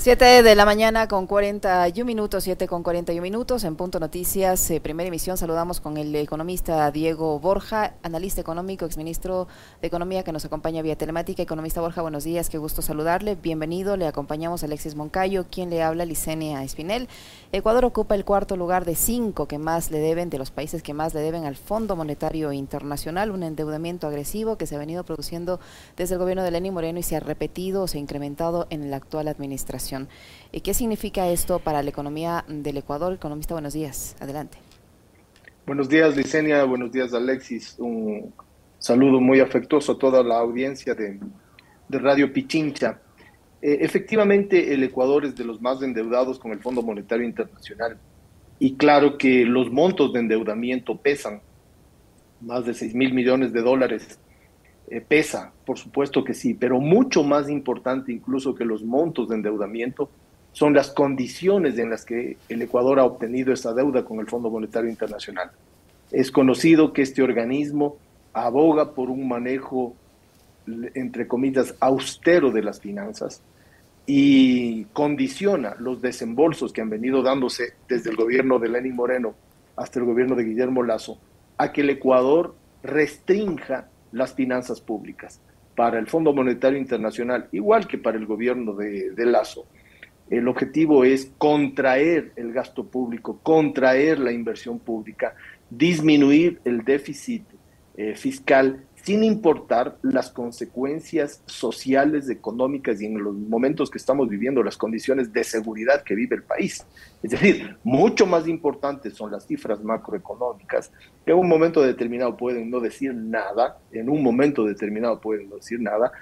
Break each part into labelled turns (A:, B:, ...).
A: 7 de la mañana con 41 minutos, 7 con 41 minutos, en Punto Noticias, eh, primera emisión, saludamos con el economista Diego Borja, analista económico, exministro de Economía que nos acompaña vía telemática. Economista Borja, buenos días, qué gusto saludarle, bienvenido, le acompañamos Alexis Moncayo, quien le habla, Licenia Espinel. Ecuador ocupa el cuarto lugar de cinco que más le deben, de los países que más le deben al Fondo Monetario Internacional, un endeudamiento agresivo que se ha venido produciendo desde el gobierno de Lenín Moreno y se ha repetido o se ha incrementado en la actual administración. ¿Y qué significa esto para la economía del Ecuador? Economista, buenos días. Adelante.
B: Buenos días, Licenia. Buenos días, Alexis. Un saludo muy afectuoso a toda la audiencia de, Radio Pichincha. Eh, efectivamente, el Ecuador es de los más endeudados con el Fondo Monetario Internacional. Y claro que los montos de endeudamiento pesan, más de 6 mil millones de dólares eh, pesa, por supuesto que sí, pero mucho más importante incluso que los montos de endeudamiento son las condiciones en las que el Ecuador ha obtenido esa deuda con el Fondo Monetario Internacional. Es conocido que este organismo aboga por un manejo, entre comillas, austero de las finanzas y condiciona los desembolsos que han venido dándose desde el gobierno de Lenín Moreno hasta el gobierno de Guillermo Lazo a que el Ecuador restrinja las finanzas públicas. Para el Fondo Monetario Internacional, igual que para el gobierno de, Lazo, el objetivo es contraer el gasto público, contraer la inversión pública, disminuir el déficit eh, fiscal sin importar las consecuencias sociales, económicas y en los momentos que estamos viviendo, las condiciones de seguridad que vive el país. Es decir, mucho más importantes son las cifras macroeconómicas, que en un momento determinado pueden no decir nada, en un momento determinado pueden no decir nada,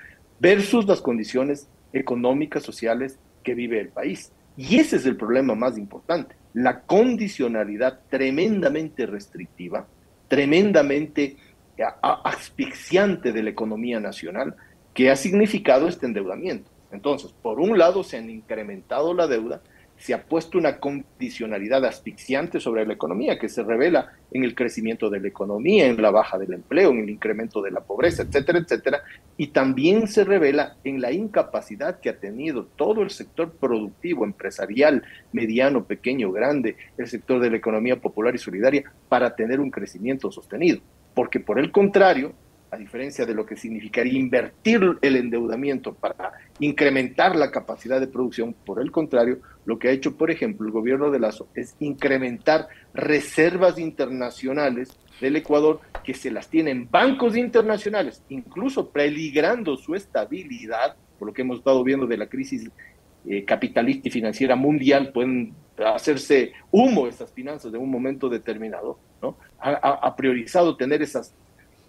B: versus las condiciones económicas, sociales que vive el país. Y ese es el problema más importante, la condicionalidad tremendamente restrictiva, tremendamente asfixiante de la economía nacional que ha significado este endeudamiento. Entonces, por un lado se han incrementado la deuda, se ha puesto una condicionalidad asfixiante sobre la economía que se revela en el crecimiento de la economía, en la baja del empleo, en el incremento de la pobreza, etcétera, etcétera, y también se revela en la incapacidad que ha tenido todo el sector productivo, empresarial, mediano, pequeño, grande, el sector de la economía popular y solidaria para tener un crecimiento sostenido porque por el contrario, a diferencia de lo que significaría invertir el endeudamiento para incrementar la capacidad de producción, por el contrario, lo que ha hecho, por ejemplo, el gobierno de Lazo es incrementar reservas internacionales del Ecuador que se las tienen bancos internacionales, incluso peligrando su estabilidad, por lo que hemos estado viendo de la crisis eh, capitalista y financiera mundial, pueden hacerse humo esas finanzas en un momento determinado, ¿no? Ha, priorizado tener esas,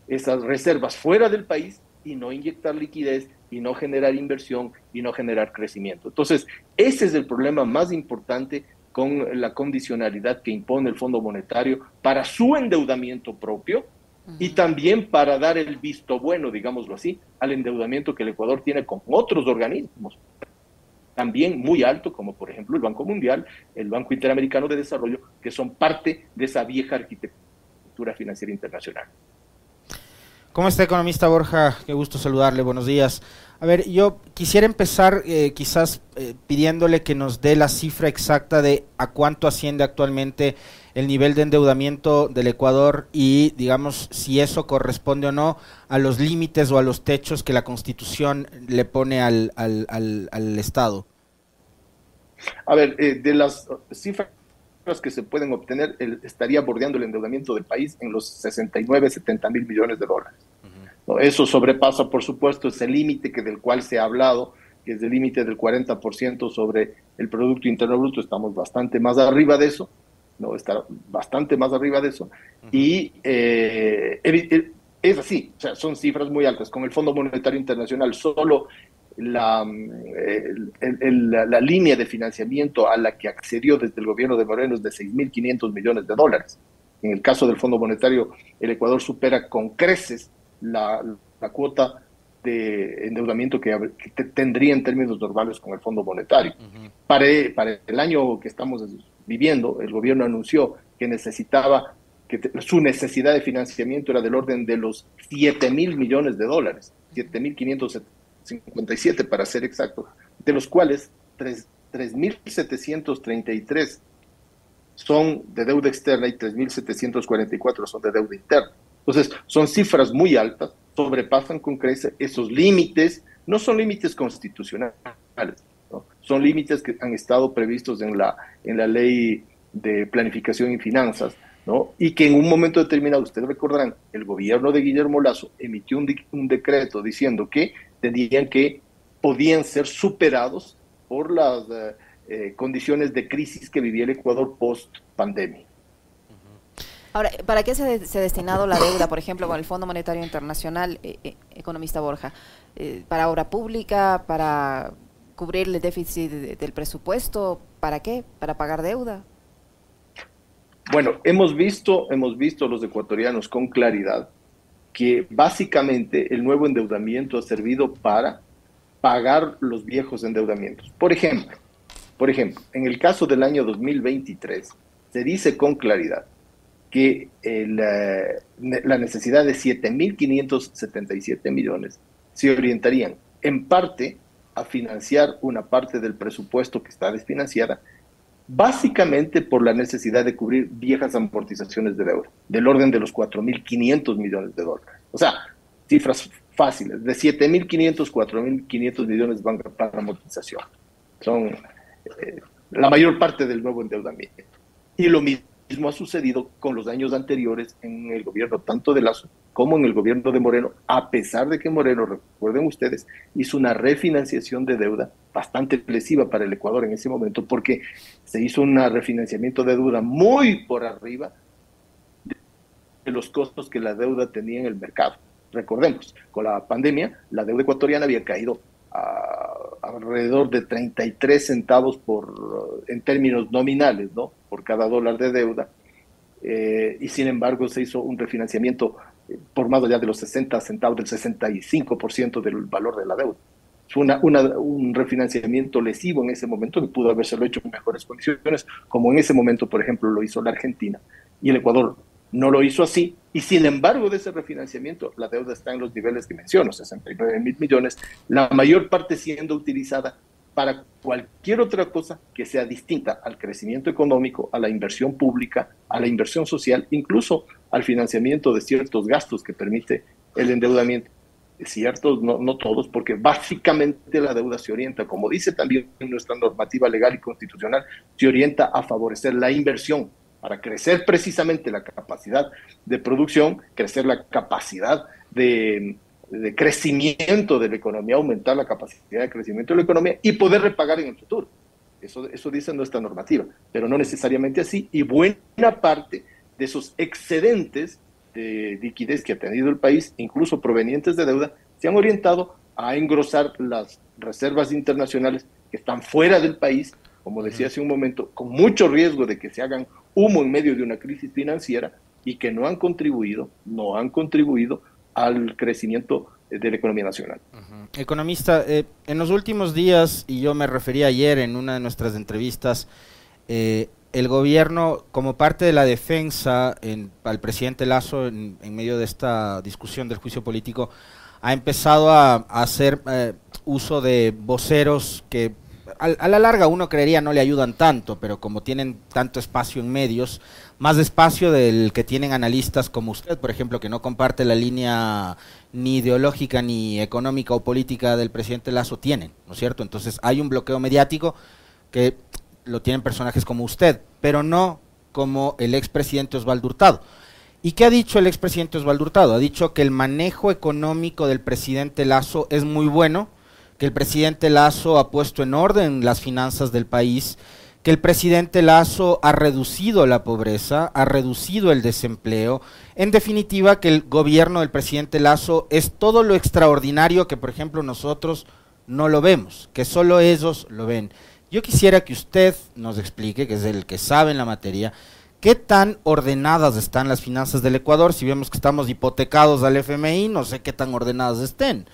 B: esas reservas fuera del país y no inyectar liquidez y no generar inversión y no generar crecimiento. Entonces, ese es el problema más importante con la condicionalidad que impone el Fondo Monetario para su endeudamiento propio y también para dar el visto bueno, digámoslo así, al endeudamiento que el Ecuador tiene con otros organismos también muy alto, como por ejemplo el Banco Mundial, el Banco Interamericano de Desarrollo, que son parte de esa vieja arquitectura financiera internacional.
C: ¿Cómo está, economista Borja? Qué gusto saludarle, buenos días. A ver, yo quisiera empezar eh, quizás eh, pidiéndole que nos dé la cifra exacta de a cuánto asciende actualmente el nivel de endeudamiento del Ecuador y, digamos, si eso corresponde o no a los límites o a los techos que la Constitución le pone al, al, al Estado.
B: A ver, eh, de las cifras que se pueden obtener, estaría bordeando el endeudamiento del país en los 69, 70 mil millones de dólares. Eso sobrepasa, por supuesto, ese límite que del cual se ha hablado, que es el límite del 40% sobre el Producto Interno Bruto. Estamos bastante más arriba de eso, ¿no? Está bastante más arriba de eso. Y eh, es así, o sea, son cifras muy altas. Con el Fondo Monetario Internacional solo la, la, línea de financiamiento a la que accedió desde el gobierno de Moreno es de 6.500 millones de dólares. En el caso del Fondo Monetario, el Ecuador supera con creces la, cuota de endeudamiento que, tendría en términos normales con el Fondo Monetario. para, para el año que estamos viviendo, el gobierno anunció que necesitaba, que su necesidad de financiamiento era del orden de los 7 mil millones de dólares, 7 mil 57 para ser exacto, de los cuales 3.733 son de deuda externa y 3.744 son de deuda interna. Entonces, son cifras muy altas, sobrepasan con creces esos límites, no son límites constitucionales, son límites que han estado previstos en la, en la ley de planificación y finanzas, ¿no? y que en un momento determinado, ustedes recordarán, el gobierno de Guillermo Lazo emitió un, un decreto diciendo que tenían que, podían ser superados por las eh, condiciones de crisis que vivía el Ecuador post pandemia.
A: Ahora, ¿para qué se, ha destinado la deuda, por ejemplo, con el Fondo Monetario Internacional, eh, economista Borja? ¿Para obra pública? ¿Para cubrir el déficit del presupuesto? ¿Para qué? ¿Para pagar deuda?
B: Bueno, hemos visto, hemos visto los ecuatorianos con claridad que básicamente el nuevo endeudamiento ha servido para pagar los viejos endeudamientos. Por ejemplo, por ejemplo, en el caso del año 2023, se dice con claridad que la necesidad de 7.577 millones se orientarían en parte a financiar una parte del presupuesto que está desfinanciada, básicamente por la necesidad de cubrir viejas amortizaciones de deuda, del orden de los 4.500 millones de dólares. O sea, cifras fáciles, de 7.500, 4.500 millones van para amortización. Son eh, la mayor parte del nuevo endeudamiento. Y lo mismo ha sucedido con los años anteriores en el gobierno tanto de Lazo como en el gobierno de Moreno, a pesar de que Moreno, recuerden ustedes, hizo una refinanciación de deuda bastante lesiva para el Ecuador en ese momento, porque se hizo un refinanciamiento de deuda muy por arriba de los costos que la deuda tenía en el mercado. Recordemos, con la pandemia, la deuda ecuatoriana había caído alrededor de 33 centavos por, en términos nominales, ¿no? Por cada dólar de deuda. Eh, y sin embargo se hizo un refinanciamiento eh, por más allá de los 60 centavos, del 65% del valor de la deuda. Fue una, un refinanciamiento lesivo en ese momento que pudo haberse hecho en mejores condiciones, como en ese momento, por ejemplo, lo hizo la Argentina. Y el Ecuador no lo hizo así y sin embargo de ese refinanciamiento la deuda está en los niveles que menciono, 69 mil millones, la mayor parte siendo utilizada para cualquier otra cosa que sea distinta al crecimiento económico, a la inversión pública, a la inversión social, incluso al financiamiento de ciertos gastos que permite el endeudamiento. Ciertos, no, no todos, porque básicamente la deuda se orienta, como dice también nuestra normativa legal y constitucional, se orienta a favorecer la inversión, para crecer precisamente la capacidad de producción, crecer la capacidad de, crecimiento de la economía, aumentar la capacidad de crecimiento de la economía y poder repagar en el futuro. Eso, eso dice nuestra normativa, pero no necesariamente así. Y buena parte de esos excedentes de liquidez que ha tenido el país, incluso provenientes de deuda, se han orientado a engrosar las reservas internacionales que están fuera del país, como decía hace un momento, con mucho riesgo de que se hagan humo en medio de una crisis financiera y que no han contribuido, no han contribuido al crecimiento de la economía nacional.
C: Economista, eh, en los últimos días, y yo me refería ayer en una de nuestras entrevistas, eh, el gobierno, como parte de la defensa en, al presidente Lazo en, medio de esta discusión del juicio político, ha empezado a, hacer eh, uso de voceros que a, la larga uno creería no le ayudan tanto, pero como tienen tanto espacio en medios, más espacio del que tienen analistas como usted, por ejemplo, que no comparte la línea ni ideológica ni económica o política del presidente Lazo, tienen, ¿no es cierto? Entonces hay un bloqueo mediático que lo tienen personajes como usted, pero no como el expresidente Osvaldo Hurtado. ¿Y qué ha dicho el expresidente Osvaldo Hurtado? Ha dicho que el manejo económico del presidente Lazo es muy bueno, que el presidente Lazo ha puesto en orden las finanzas del país, que el presidente Lazo ha reducido la pobreza, ha reducido el desempleo, en definitiva que el gobierno del presidente Lazo es todo lo extraordinario que por ejemplo nosotros no lo vemos, que solo ellos lo ven. Yo quisiera que usted nos explique, que es el que sabe en la materia, qué tan ordenadas están las finanzas del Ecuador, si vemos que estamos hipotecados al FMI, no sé qué tan ordenadas estén.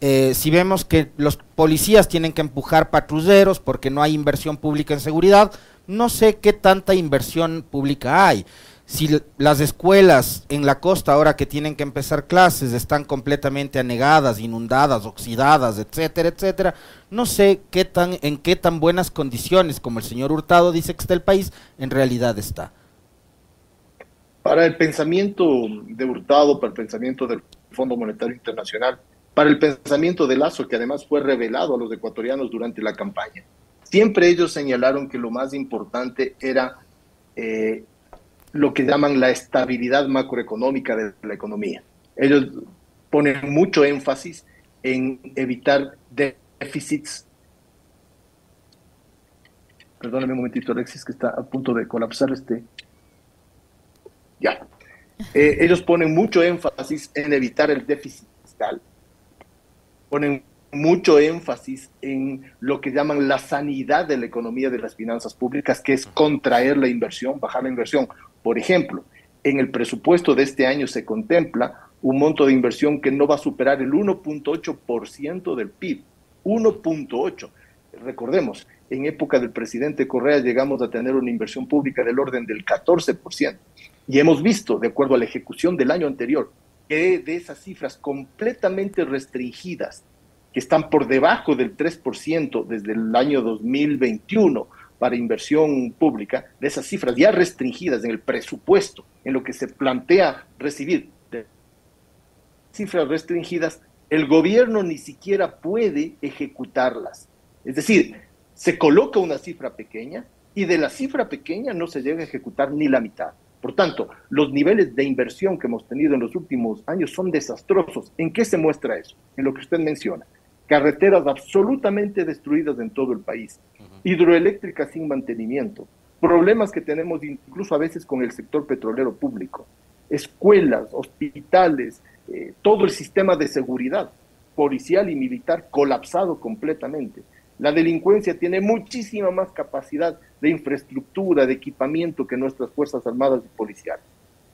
C: Eh, si vemos que los policías tienen que empujar patrulleros porque no hay inversión pública en seguridad, no sé qué tanta inversión pública hay. si las escuelas en la costa ahora que tienen que empezar clases están completamente anegadas, inundadas, oxidadas, etcétera, etcétera, no sé qué tan en qué tan buenas condiciones como el señor Hurtado dice que está el país en realidad está.
B: Para el pensamiento de Hurtado, para el pensamiento del Fondo Monetario Internacional, para el pensamiento de Lazo, que además fue revelado a los ecuatorianos durante la campaña, siempre ellos señalaron que lo más importante era eh, lo que llaman la estabilidad macroeconómica de la economía. Ellos ponen mucho énfasis en evitar déficits. Perdóname un momentito, Alexis, que está a punto de colapsar este. Ya. Eh, ellos ponen mucho énfasis en evitar el déficit fiscal. Ponen mucho énfasis en lo que llaman la sanidad de la economía de las finanzas públicas, que es contraer la inversión, bajar la inversión. Por ejemplo, en el presupuesto de este año se contempla un monto de inversión que no va a superar el 1.8% del PIB. 1.8. Recordemos, en época del presidente Correa llegamos a tener una inversión pública del orden del 14%. Y hemos visto, de acuerdo a la ejecución del año anterior, que de esas cifras completamente restringidas, que están por debajo del 3% desde el año 2021, para inversión pública, de esas cifras ya restringidas en el presupuesto, en lo que se plantea recibir, cifras restringidas, el gobierno ni siquiera puede ejecutarlas. Es decir, se coloca una cifra pequeña y de la cifra pequeña no se llega a ejecutar ni la mitad. Por tanto, los niveles de inversión que hemos tenido en los últimos años son desastrosos. ¿En qué se muestra eso? En lo que usted menciona carreteras absolutamente destruidas en todo el país, hidroeléctricas sin mantenimiento, problemas que tenemos incluso a veces con el sector petrolero público, escuelas, hospitales, eh, todo el sistema de seguridad policial y militar colapsado completamente. La delincuencia tiene muchísima más capacidad de infraestructura, de equipamiento que nuestras Fuerzas Armadas y policiales.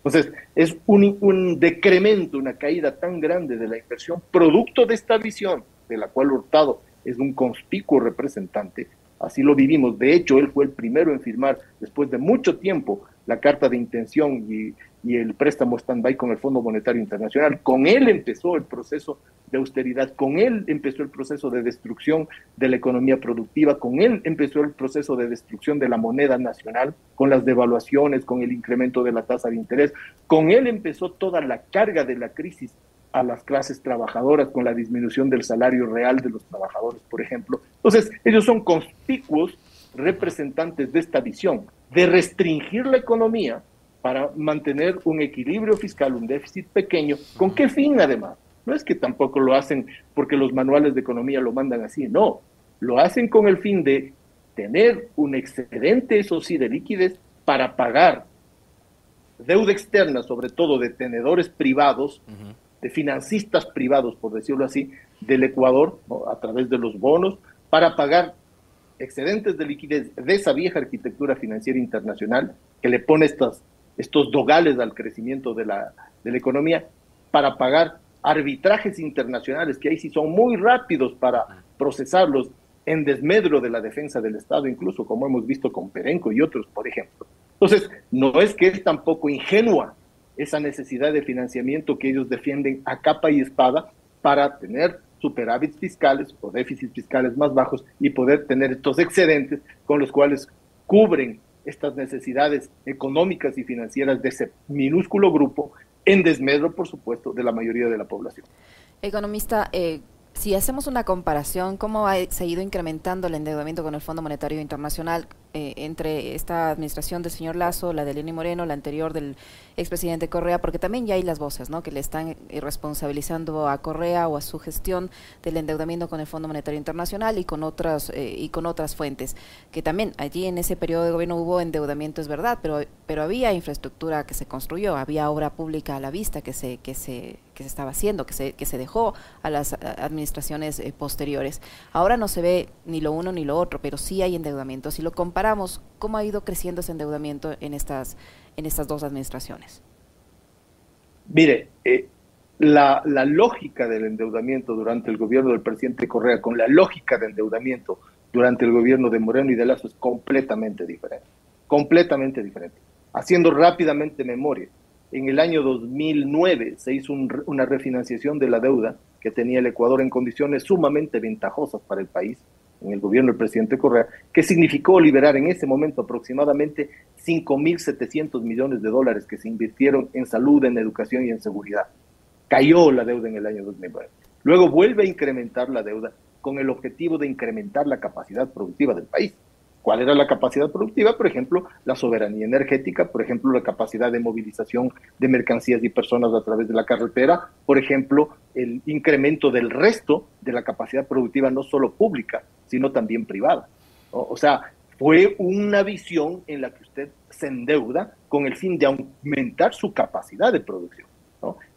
B: Entonces, es un, un decremento, una caída tan grande de la inversión, producto de esta visión de la cual Hurtado es un conspicuo representante. Así lo vivimos. De hecho, él fue el primero en firmar, después de mucho tiempo, la carta de intención y, el préstamo stand-by con el Fondo Monetario Internacional. Con él empezó el proceso de austeridad, con él empezó el proceso de destrucción de la economía productiva, con él empezó el proceso de destrucción de la moneda nacional, con las devaluaciones, con el incremento de la tasa de interés, con él empezó toda la carga de la crisis a las clases trabajadoras con la disminución del salario real de los trabajadores, por ejemplo. Entonces, ellos son conspicuos representantes de esta visión de restringir la economía para mantener un equilibrio fiscal, un déficit pequeño. ¿Con qué fin además? No es que tampoco lo hacen porque los manuales de economía lo mandan así, no. Lo hacen con el fin de tener un excedente, eso sí, de liquidez para pagar deuda externa, sobre todo de tenedores privados, de financistas privados, por decirlo así, del Ecuador, a través de los bonos, para pagar excedentes de liquidez de esa vieja arquitectura financiera internacional que le pone estas, estos dogales al crecimiento de la, de la economía, para pagar arbitrajes internacionales, que ahí sí son muy rápidos para procesarlos en desmedro de la defensa del Estado, incluso como hemos visto con Perenco y otros, por ejemplo. Entonces, no es que es tampoco ingenua esa necesidad de financiamiento que ellos defienden a capa y espada para tener superávits fiscales o déficits fiscales más bajos y poder tener estos excedentes con los cuales cubren estas necesidades económicas y financieras de ese minúsculo grupo en desmedro, por supuesto, de la mayoría de la población.
A: Economista, eh, si hacemos una comparación, ¿cómo ha seguido incrementando el endeudamiento con el Fondo Monetario Internacional eh, entre esta administración del señor Lazo, la de Lenín Moreno, la anterior del expresidente Correa? Porque también ya hay las voces ¿no? que le están eh, responsabilizando a Correa o a su gestión del endeudamiento con el Fondo Monetario Internacional y con otras eh, y con otras fuentes. Que también allí en ese periodo de gobierno hubo endeudamiento, es verdad, pero pero había infraestructura que se construyó, había obra pública a la vista que se que se que se estaba haciendo, que se que se dejó a las administraciones posteriores. Ahora no se ve ni lo uno ni lo otro, pero sí hay endeudamiento. Si lo comparamos, ¿cómo ha ido creciendo ese endeudamiento en estas, en estas dos administraciones?
B: Mire, eh, la, la, lógica del endeudamiento durante el gobierno del presidente Correa con la lógica del endeudamiento durante el gobierno de Moreno y de Lazo es completamente diferente. Completamente diferente. Haciendo rápidamente memoria, en el año 2009 se hizo una refinanciación de la deuda que tenía el Ecuador en condiciones sumamente ventajosas para el país, en el gobierno del presidente Correa, que significó liberar en ese momento aproximadamente 5.700 millones de dólares que se invirtieron en salud, en educación y en seguridad. Cayó la deuda en el año 2009. Luego vuelve a incrementar la deuda con el objetivo de incrementar la capacidad productiva del país. ¿Cuál era la capacidad productiva? Por ejemplo, la soberanía energética, por ejemplo, la capacidad de movilización de mercancías y personas a través de la carretera, por ejemplo, el incremento del resto de la capacidad productiva, no solo pública, sino también privada. O sea, fue una visión en la que usted se endeuda con el fin de aumentar su capacidad de producción.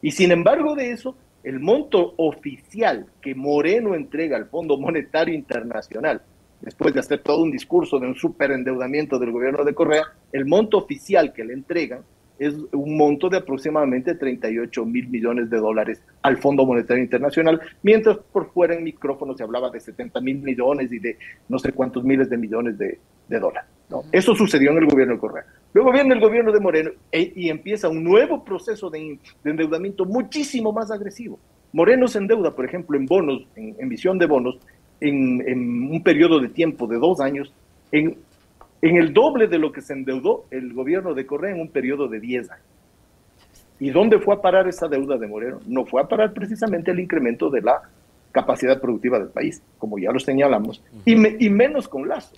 B: Y sin embargo de eso, el monto oficial que Moreno entrega al Fondo Monetario Internacional, después de hacer todo un discurso de un superendeudamiento del gobierno de Correa, el monto oficial que le entregan es un monto de aproximadamente 38 mil millones de dólares al Fondo Monetario Internacional, mientras por fuera en micrófono se hablaba de 70 mil millones y de no sé cuántos miles de millones de, dólares. Eso sucedió en el gobierno de Correa. Luego viene el gobierno de Moreno e, y empieza un nuevo proceso de, endeudamiento muchísimo más agresivo. Moreno se endeuda, por ejemplo, en bonos, en emisión de bonos, en, un periodo de tiempo de dos años, en, en el doble de lo que se endeudó el gobierno de Correa en un periodo de diez años. ¿Y dónde fue a parar esa deuda de Moreno? No fue a parar precisamente el incremento de la capacidad productiva del país, como ya lo señalamos, y, y menos con Lazo.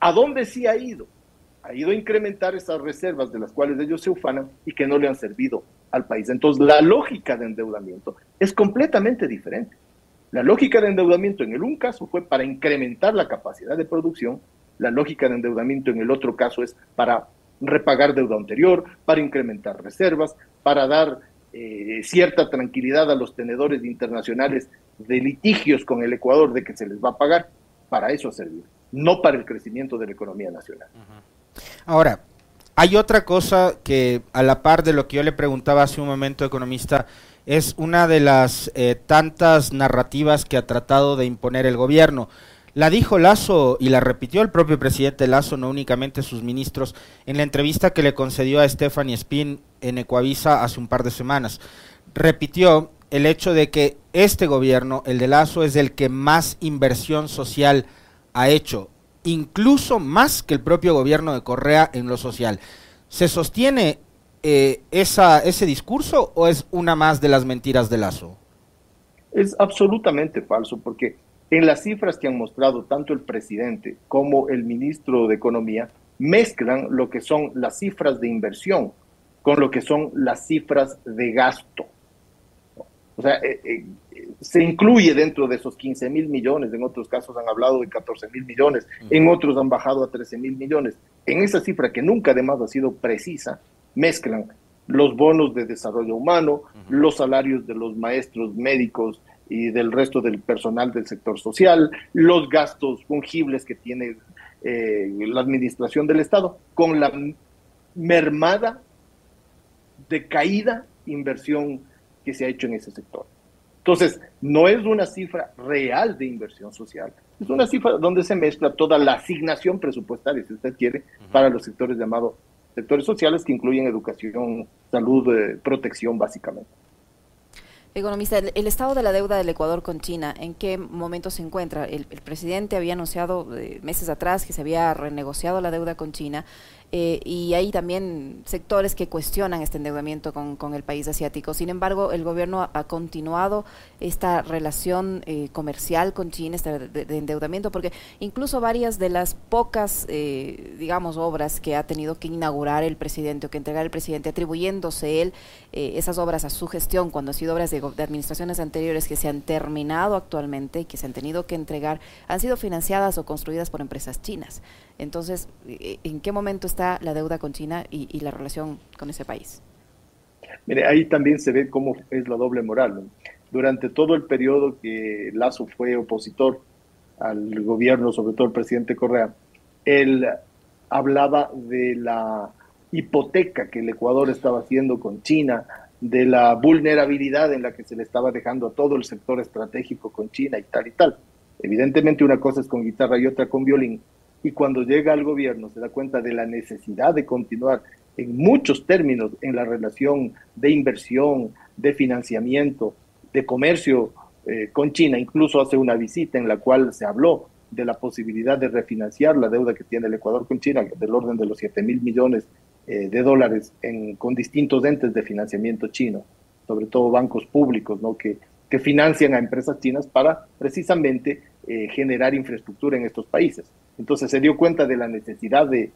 B: ¿A dónde sí ha ido? ha ido a incrementar esas reservas de las cuales ellos se ufanan y que no le han servido al país. Entonces, la lógica de endeudamiento es completamente diferente. La lógica de endeudamiento en el un caso fue para incrementar la capacidad de producción, la lógica de endeudamiento en el otro caso es para repagar deuda anterior, para incrementar reservas, para dar eh, cierta tranquilidad a los tenedores internacionales de litigios con el Ecuador de que se les va a pagar, para eso ha servido, no para el crecimiento de la economía nacional.
C: Ahora, hay otra cosa que a la par de lo que yo le preguntaba hace un momento, economista, es una de las eh, tantas narrativas que ha tratado de imponer el gobierno. La dijo Lazo y la repitió el propio presidente Lazo, no únicamente sus ministros, en la entrevista que le concedió a Stephanie Spin en Ecuavisa hace un par de semanas. Repitió el hecho de que este gobierno, el de Lazo, es el que más inversión social ha hecho incluso más que el propio gobierno de Correa en lo social. ¿Se sostiene eh, esa, ese discurso o es una más de las mentiras de Lazo?
B: Es absolutamente falso porque en las cifras que han mostrado tanto el presidente como el ministro de Economía mezclan lo que son las cifras de inversión con lo que son las cifras de gasto. O sea, eh, eh, se incluye dentro de esos 15 mil millones, en otros casos han hablado de 14 mil millones, en otros han bajado a 13 mil millones. En esa cifra que nunca además ha sido precisa, mezclan los bonos de desarrollo humano, los salarios de los maestros médicos y del resto del personal del sector social, los gastos fungibles que tiene eh, la administración del Estado, con la mermada, decaída inversión que se ha hecho en ese sector. Entonces, no es una cifra real de inversión social, es una cifra donde se mezcla toda la asignación presupuestaria, si usted quiere, para los sectores llamados sectores sociales que incluyen educación, salud, eh, protección básicamente.
A: Economista, el, estado de la deuda del Ecuador con China, ¿en qué momento se encuentra? El, presidente había anunciado eh, meses atrás que se había renegociado la deuda con China eh, y hay también sectores que cuestionan este endeudamiento con, con el país asiático. Sin embargo, el gobierno ha, continuado esta relación eh, comercial con China, este de, endeudamiento, porque incluso varias de las pocas, eh, digamos, obras que ha tenido que inaugurar el presidente o que entregar el presidente, atribuyéndose él esas obras a su gestión, cuando han sido obras de, de administraciones anteriores que se han terminado actualmente y que se han tenido que entregar, han sido financiadas o construidas por empresas chinas. Entonces, eh, ¿en qué momento está la deuda con China y, la relación con ese país?
B: Mire, ahí también se ve cómo es la doble moral. Durante todo el periodo que Lazo fue opositor al gobierno, sobre todo el presidente Correa, él hablaba de la hipoteca que el Ecuador estaba haciendo con China, de la vulnerabilidad en la que se le estaba dejando a todo el sector estratégico con China y tal y tal. Evidentemente una cosa es con guitarra y otra con violín, y cuando llega al gobierno se da cuenta de la necesidad de continuar en muchos términos en la relación de inversión, de financiamiento, de comercio eh, con China. Incluso hace una visita en la cual se habló de la posibilidad de refinanciar la deuda que tiene el Ecuador con China, del orden de los 7 mil millones eh, de dólares en, con distintos entes de financiamiento chino, sobre todo bancos públicos, que financian a empresas chinas para precisamente eh, generar infraestructura en estos países. Entonces se dio cuenta de la necesidad de,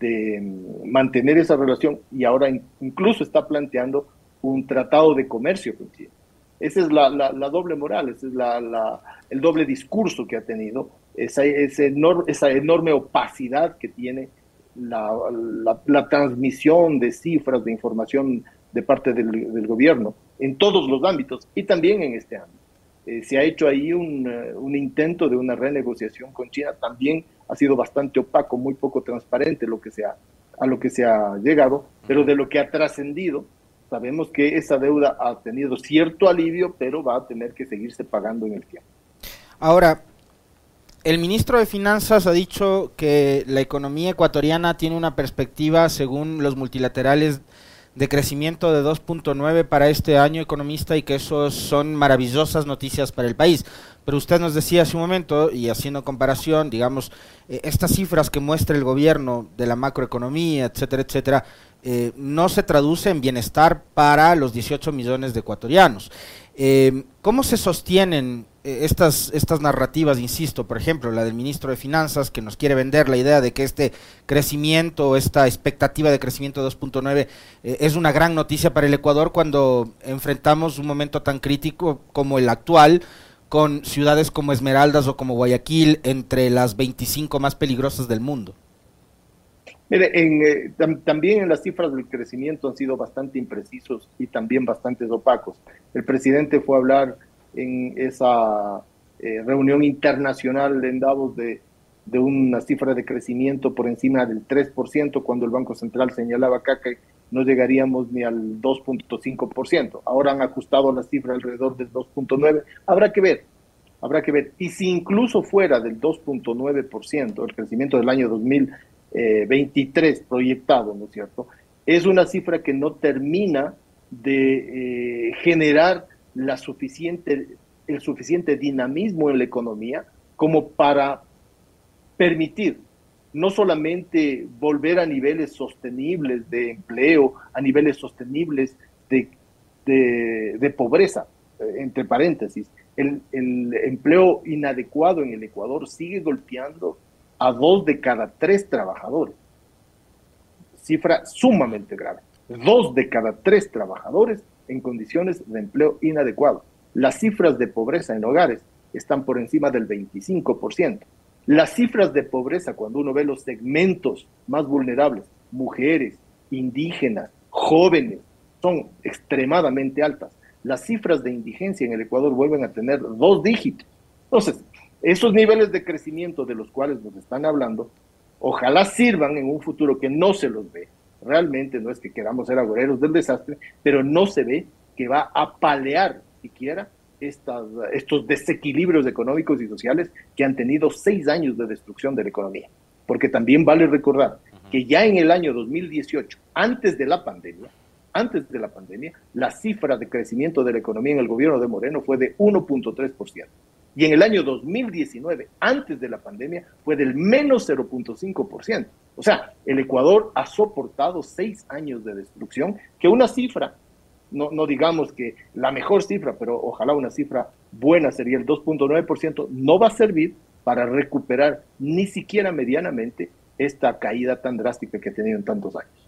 B: mm, mantener esa relación y ahora incluso está planteando un tratado de comercio con China. Esa es la, doble moral, ese es la, el doble discurso que ha tenido, esa, enorme opacidad que tiene la, transmisión de cifras, de información de parte del, gobierno en todos los ámbitos y también en este ámbito. Eh, se ha hecho ahí un, eh, un, intento de una renegociación con China, también ha sido bastante opaco, muy poco transparente lo que se ha, a lo que se ha llegado, pero de lo que ha trascendido Sabemos que esa deuda ha tenido cierto alivio, pero va a tener que seguirse pagando en el tiempo.
C: Ahora, el ministro de Finanzas ha dicho que la economía ecuatoriana tiene una perspectiva, según los multilaterales, de crecimiento de 2.9 para este año economista y que eso son maravillosas noticias para el país. Pero usted nos decía hace un momento, y haciendo comparación, digamos, eh, estas cifras que muestra el gobierno de la macroeconomía, etcétera, etcétera, eh, no se traduce en bienestar para los 18 millones de ecuatorianos. Eh, ¿Cómo se sostienen estas, estas narrativas, insisto, por ejemplo, la del ministro de Finanzas, que nos quiere vender la idea de que este crecimiento, esta expectativa de crecimiento de 2.9 es una gran noticia para el Ecuador cuando enfrentamos un momento tan crítico como el actual, con ciudades como Esmeraldas o como Guayaquil entre las 25 más peligrosas del mundo?
B: Mire, en, eh, también en las cifras del crecimiento han sido bastante imprecisos y también bastante opacos. El presidente fue a hablar en esa eh, reunión internacional en Davos de, de, una cifra de crecimiento por encima del 3%, cuando el Banco Central señalaba acá que no llegaríamos ni al 2.5%. Ahora han ajustado la cifra alrededor del 2.9%. Habrá que ver, habrá que ver. Y si incluso fuera del 2.9% el crecimiento del año 2000, 23 eh, proyectado, ¿no es cierto? Es una cifra que no termina de eh, generar la suficiente, el suficiente dinamismo en la economía como para permitir no solamente volver a niveles sostenibles de empleo, a niveles sostenibles de, de, pobreza, eh, entre paréntesis, el, el, empleo inadecuado en el Ecuador sigue golpeando a dos de cada tres trabajadores. Cifra sumamente grave. Dos de cada tres trabajadores en condiciones de empleo inadecuado. Las cifras de pobreza en hogares están por encima del 25%. Las cifras de pobreza, cuando uno ve los segmentos más vulnerables, mujeres, indígenas, jóvenes, son extremadamente altas. Las cifras de indigencia en el Ecuador vuelven a tener dos dígitos. Entonces, esos niveles de crecimiento de los cuales nos están hablando, ojalá sirvan en un futuro que no se los ve. Realmente no es que queramos ser agoreros del desastre, pero no se ve que va a palear siquiera estas, estos desequilibrios económicos y sociales que han tenido seis años de destrucción de la economía. Porque también vale recordar que ya en el año 2018, antes de la pandemia, antes de la pandemia, la cifra de crecimiento de la economía en el gobierno de Moreno fue de 1.3%. Y en el año 2019, antes de la pandemia, fue del menos 0.5%. O sea, el Ecuador ha soportado seis años de destrucción, que una cifra, no, no digamos que la mejor cifra, pero ojalá una cifra buena sería el 2.9%, no va a servir para recuperar ni siquiera medianamente esta caída tan drástica que ha tenido en tantos años.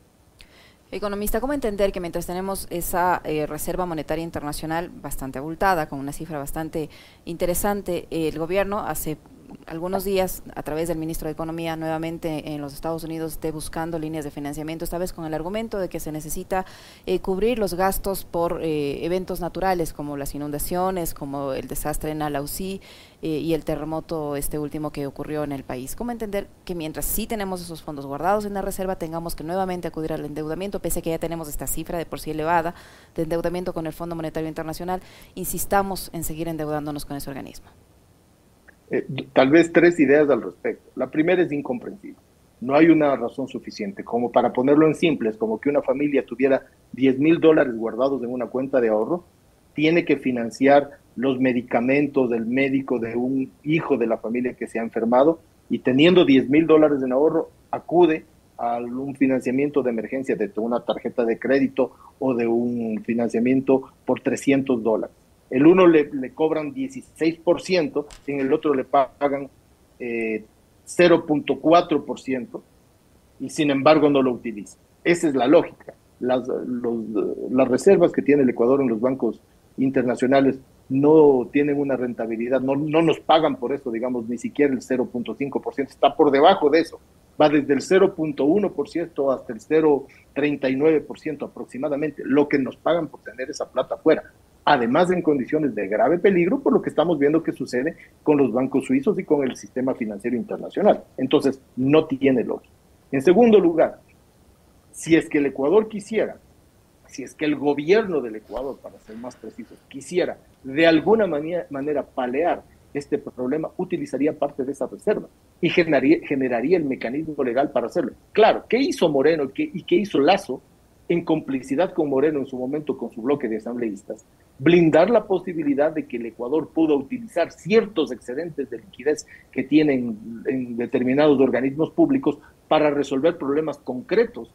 A: Economista, ¿cómo entender que mientras tenemos esa eh, Reserva Monetaria Internacional bastante abultada, con una cifra bastante interesante, el gobierno hace algunos días, a través del ministro de Economía, nuevamente en los Estados Unidos, esté buscando líneas de financiamiento, esta vez con el argumento de que se necesita eh, cubrir los gastos por eh, eventos naturales como las inundaciones, como el desastre en Alausí eh, y el terremoto este último que ocurrió en el país. ¿Cómo entender que mientras sí tenemos esos fondos guardados en la reserva, tengamos que nuevamente acudir al endeudamiento, pese a que ya tenemos esta cifra de por sí elevada de endeudamiento con el Fondo Monetario Internacional, insistamos en seguir endeudándonos con ese organismo?
B: Eh, tal vez tres ideas al respecto. La primera es incomprensible. No hay una razón suficiente. Como para ponerlo en simples, como que una familia tuviera 10 mil dólares guardados en una cuenta de ahorro, tiene que financiar los medicamentos del médico de un hijo de la familia que se ha enfermado y teniendo 10 mil dólares en ahorro, acude a un financiamiento de emergencia de una tarjeta de crédito o de un financiamiento por 300 dólares. El uno le, le cobran 16%, en el otro le pagan eh, 0.4% y sin embargo no lo utiliza. Esa es la lógica. Las, las reservas que tiene el Ecuador en los bancos internacionales no tienen una rentabilidad, no, no nos pagan por eso, digamos, ni siquiera el 0.5%, está por debajo de eso. Va desde el 0.1% hasta el 0.39% aproximadamente, lo que nos pagan por tener esa plata afuera además en condiciones de grave peligro por lo que estamos viendo que sucede con los bancos suizos y con el sistema financiero internacional. Entonces, no tiene lógica. En segundo lugar, si es que el Ecuador quisiera, si es que el gobierno del Ecuador, para ser más precisos, quisiera de alguna manera, manera palear este problema, utilizaría parte de esa reserva y generaría, generaría el mecanismo legal para hacerlo. Claro, ¿qué hizo Moreno y qué, y qué hizo Lazo en complicidad con Moreno en su momento con su bloque de asambleístas? blindar la posibilidad de que el Ecuador pueda utilizar ciertos excedentes de liquidez que tienen en determinados organismos públicos para resolver problemas concretos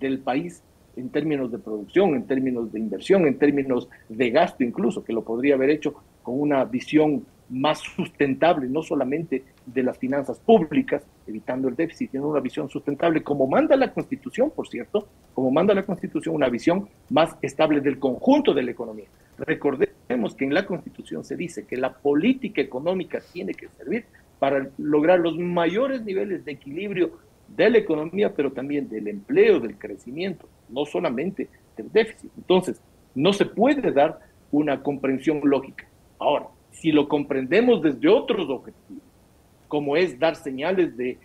B: del país en términos de producción, en términos de inversión, en términos de gasto incluso, que lo podría haber hecho con una visión más sustentable, no solamente de las finanzas públicas, evitando el déficit, sino una visión sustentable, como manda la Constitución, por cierto, como manda la Constitución, una visión más estable del conjunto de la economía. Recordemos que en la Constitución se dice que la política económica tiene que servir para lograr los mayores niveles de equilibrio de la economía, pero también del empleo, del crecimiento, no solamente del déficit. Entonces, no se puede dar una comprensión lógica. Ahora, si lo comprendemos desde otros objetivos, como es dar señales de,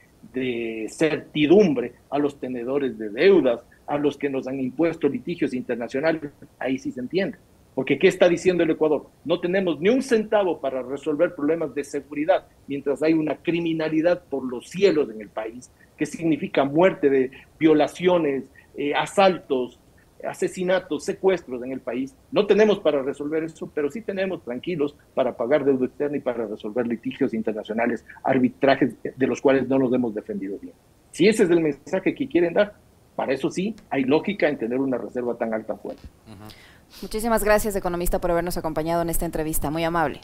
B: certidumbre a los tenedores de deudas, a los que nos han impuesto litigios internacionales, ahí sí se entiende. Porque ¿qué está diciendo el Ecuador? No tenemos ni un centavo para resolver problemas de seguridad mientras hay una criminalidad por los cielos en el país, que significa muerte de violaciones, eh, asaltos, asesinatos, secuestros en el país. No tenemos para resolver eso, pero sí tenemos tranquilos para pagar deuda externa y para resolver litigios internacionales, arbitrajes de los cuales no nos hemos defendido bien. Si ese es el mensaje que quieren dar, para eso sí hay lógica en tener una reserva tan alta fuera.
A: Muchísimas gracias, economista, por habernos acompañado en esta entrevista. Muy amable.